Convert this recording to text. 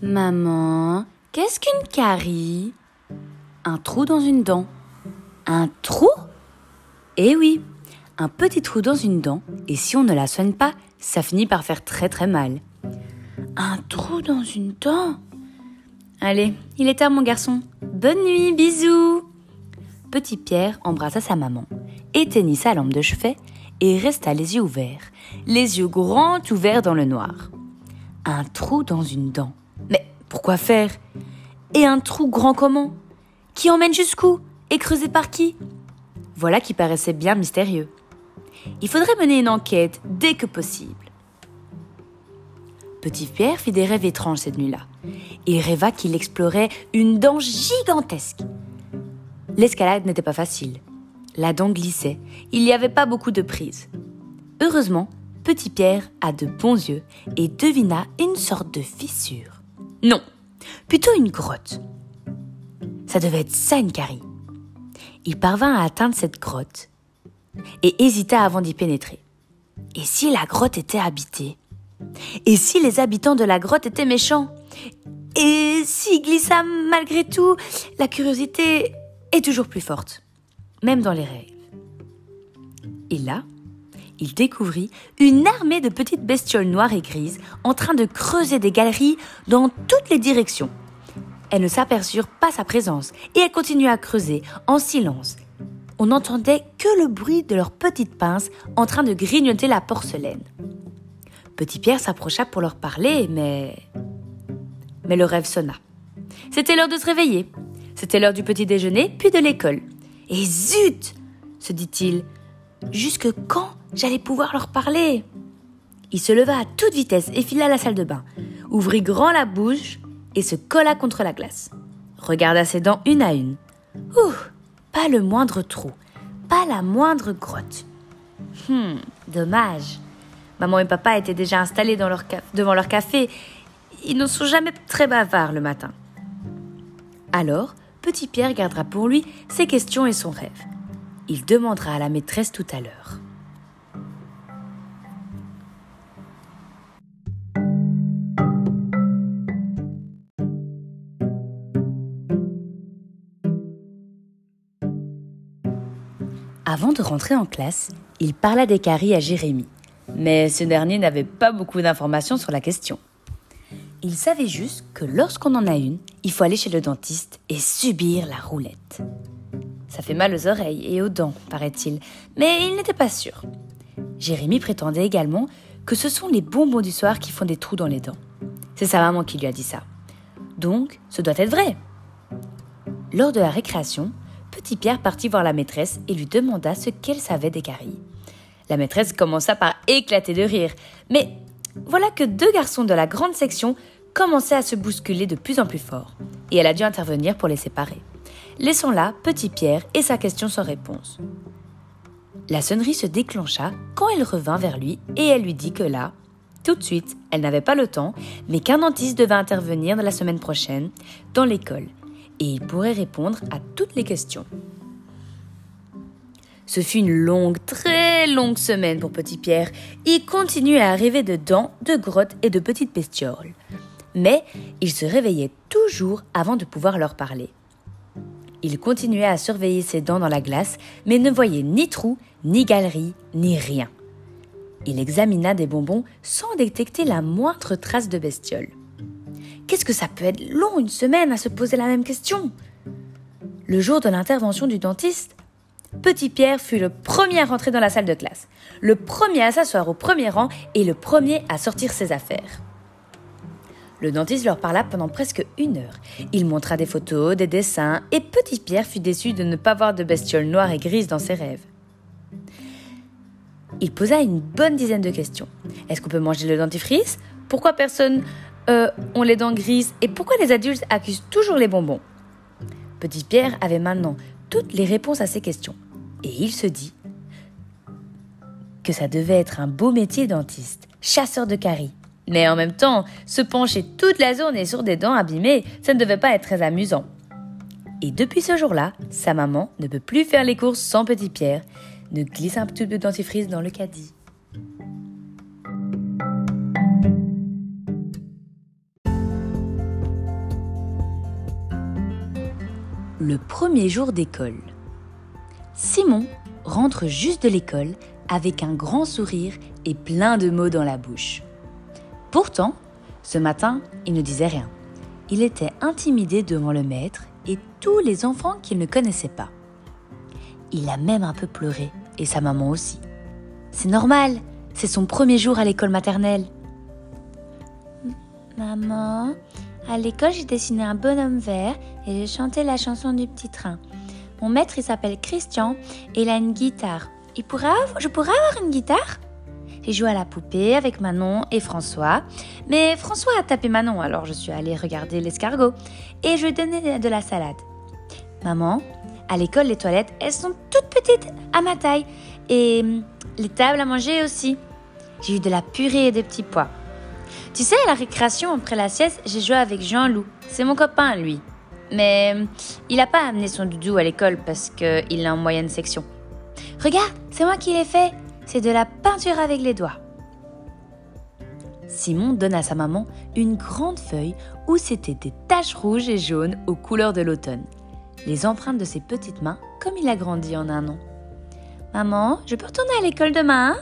Maman, qu'est-ce qu'une carie? Un trou dans une dent. Un trou? Eh oui, un petit trou dans une dent, et si on ne la soigne pas, ça finit par faire très très mal. Un trou dans une dent? Allez, il est tard mon garçon. Bonne nuit, bisous Petit Pierre embrassa sa maman, éteignit sa lampe de chevet et resta les yeux ouverts, les yeux grands ouverts dans le noir. Un trou dans une dent. Mais pourquoi faire? Et un trou grand comment? Qui emmène jusqu'où? Et creusé par qui? Voilà qui paraissait bien mystérieux. Il faudrait mener une enquête dès que possible. Petit Pierre fit des rêves étranges cette nuit-là. Il rêva qu'il explorait une dent gigantesque. L'escalade n'était pas facile. La dent glissait. Il n'y avait pas beaucoup de prise. Heureusement, Petit Pierre a de bons yeux et devina une sorte de fissure. Non, plutôt une grotte. Ça devait être ça une. Il parvint à atteindre cette grotte et hésita avant d'y pénétrer. Et si la grotte était habitée? Et si les habitants de la grotte étaient méchants? Et s'il glissa malgré tout, la curiosité est toujours plus forte, même dans les rêves. Et là, il découvrit une armée de petites bestioles noires et grises en train de creuser des galeries dans toutes les directions. Elles ne s'aperçurent pas sa présence et elles continuaient à creuser en silence. On n'entendait que le bruit de leurs petites pinces en train de grignoter la porcelaine. Petit Pierre s'approcha pour leur parler, mais... Mais le rêve sonna. C'était l'heure de se réveiller. C'était l'heure du petit déjeuner, puis de l'école. Et zut se dit-il, jusque quand J'allais pouvoir leur parler? Il se leva à toute vitesse et fila la salle de bain, ouvrit grand la bouche et se colla contre la glace. Regarda ses dents une à une. Ouh, pas le moindre trou, pas la moindre grotte. Hum, dommage. Maman et papa étaient déjà installés devant leur café. Ils ne sont jamais très bavards le matin. Alors, Petit Pierre gardera pour lui ses questions et son rêve. Il demandera à la maîtresse tout à l'heure. Avant de rentrer en classe, il parla des caries à Jérémie, mais ce dernier n'avait pas beaucoup d'informations sur la question. Il savait juste que lorsqu'on en a une, il faut aller chez le dentiste et subir la roulette. Ça fait mal aux oreilles et aux dents, paraît-il, mais il n'était pas sûr. Jérémie prétendait également que ce sont les bonbons du soir qui font des trous dans les dents. C'est sa maman qui lui a dit ça. Donc, ce doit être vrai. Lors de la récréation, Petit Pierre partit voir la maîtresse et lui demanda ce qu'elle savait des caries. La maîtresse commença par éclater de rire, mais voilà que deux garçons de la grande section commençaient à se bousculer de plus en plus fort, et elle a dû intervenir pour les séparer. Laissons là Petit Pierre et sa question sans réponse. La sonnerie se déclencha quand elle revint vers lui et elle lui dit que là, tout de suite, elle n'avait pas le temps, mais qu'un dentiste devait intervenir la semaine prochaine dans l'école et il pourrait répondre à toutes les questions. Ce fut une longue, très longue semaine pour Petit Pierre. Il continuait à rêver de dents, de grottes et de petites bestioles. Mais il se réveillait toujours avant de pouvoir leur parler. Il continuait à surveiller ses dents dans la glace, mais ne voyait ni trou, ni galerie, ni rien. Il examina des bonbons sans détecter la moindre trace de bestiole. Qu'est-ce que ça peut être long une semaine à se poser la même question? Le jour de l'intervention du dentiste, Petit Pierre fut le premier à rentrer dans la salle de classe, le premier à s'asseoir au premier rang et le premier à sortir ses affaires. Le dentiste leur parla pendant presque une heure. Il montra des photos, des dessins, et Petit Pierre fut déçu de ne pas voir de bestioles noires et grises dans ses rêves. Il posa une bonne dizaine de questions. Est-ce qu'on peut manger le dentifrice? Pourquoi personne euh, les dents grises? Et pourquoi les adultes accusent toujours les bonbons? Petit Pierre avait maintenant toutes les réponses à ces questions. Et il se dit que ça devait être un beau métier dentiste, chasseur de caries. Mais en même temps, se pencher toute la journée sur des dents abîmées, ça ne devait pas être très amusant. Et depuis ce jour-là, sa maman ne peut plus faire les courses sans petit Pierre, ne glisse un tube de dentifrice dans le caddie. Le premier jour d'école. Simon rentre juste de l'école avec un grand sourire et plein de mots dans la bouche. Pourtant, ce matin, il ne disait rien. Il était intimidé devant le maître et tous les enfants qu'il ne connaissait pas. Il a même un peu pleuré, et sa maman aussi. C'est normal, c'est son premier jour à l'école maternelle. Maman, à l'école j'ai dessiné un bonhomme vert et j'ai chanté la chanson du petit train. Mon maître il s'appelle Christian et il a une guitare. Il je pourrais avoir une guitare? J'ai joué à la poupée avec Manon et François, mais François a tapé Manon alors je suis allée regarder l'escargot et je lui ai donné de la salade. Maman, à l'école, les toilettes, elles sont toutes petites à ma taille. Et hum, les tables à manger aussi. J'ai eu de la purée et des petits pois. Tu sais, à la récréation, après la sieste, j'ai joué avec Jean-Loup. C'est mon copain, lui. Mais hum, il n'a pas amené son doudou à l'école parce qu'il est en moyenne section. Regarde, c'est moi qui l'ai fait. C'est de la peinture avec les doigts. Simon donne à sa maman une grande feuille où c'était des taches rouges et jaunes aux couleurs de l'automne les empreintes de ses petites mains comme il a grandi en un an. Maman, je peux retourner à l'école demain hein?